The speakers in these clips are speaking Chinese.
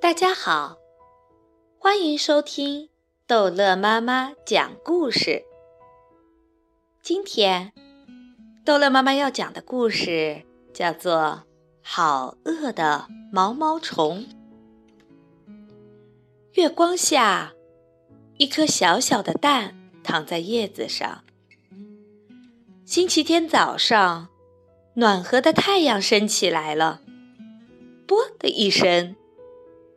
大家好，欢迎收听逗乐妈妈讲故事。今天，逗乐妈妈要讲的故事叫做《好饿的毛毛虫》。月光下，一颗小小的蛋躺在叶子上。星期天早上，暖和的太阳升起来了，啵的一声。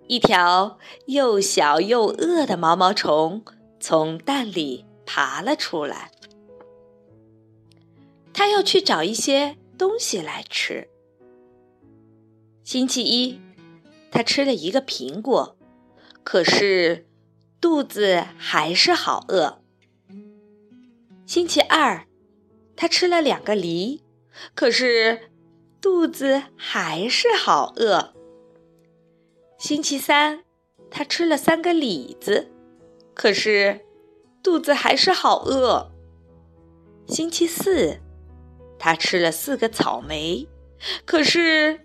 一条又小又饿的毛毛虫从蛋里爬了出来，它要去找一些东西来吃。星期一，它吃了一个苹果，可是肚子还是好饿。星期二，它吃了两个梨，可是肚子还是好饿。星期三，他吃了三个李子，可是肚子还是好饿。星期四，他吃了四个草莓，可是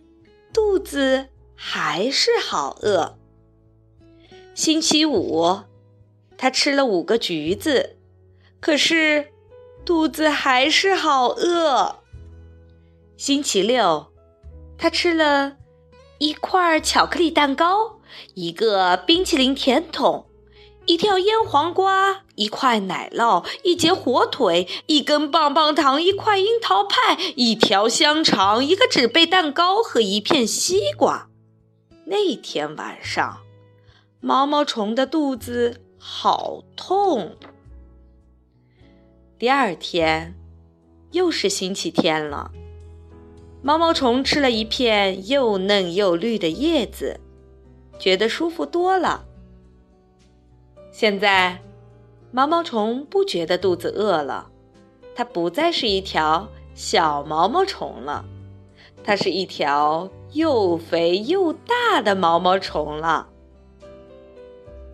肚子还是好饿。星期五，他吃了五个橘子，可是肚子还是好饿。星期六，他吃了。一块巧克力蛋糕，一个冰淇淋甜筒，一条腌黄瓜，一块奶酪，一截火腿，一根棒棒糖，一块樱桃派，一条香肠，一个纸杯蛋糕和一片西瓜。那天晚上，毛毛虫的肚子好痛。第二天，又是星期天了。毛毛虫吃了一片又嫩又绿的叶子，觉得舒服多了。现在，毛毛虫不觉得肚子饿了，它不再是一条小毛毛虫了，它是一条又肥又大的毛毛虫了。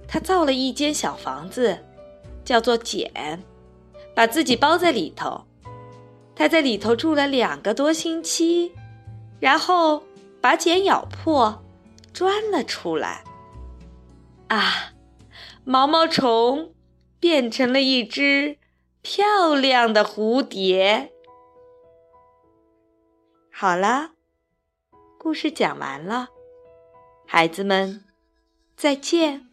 它造了一间小房子，叫做茧，把自己包在里头。他在里头住了两个多星期，然后把茧咬破，钻了出来。啊，毛毛虫变成了一只漂亮的蝴蝶。好了，故事讲完了，孩子们，再见。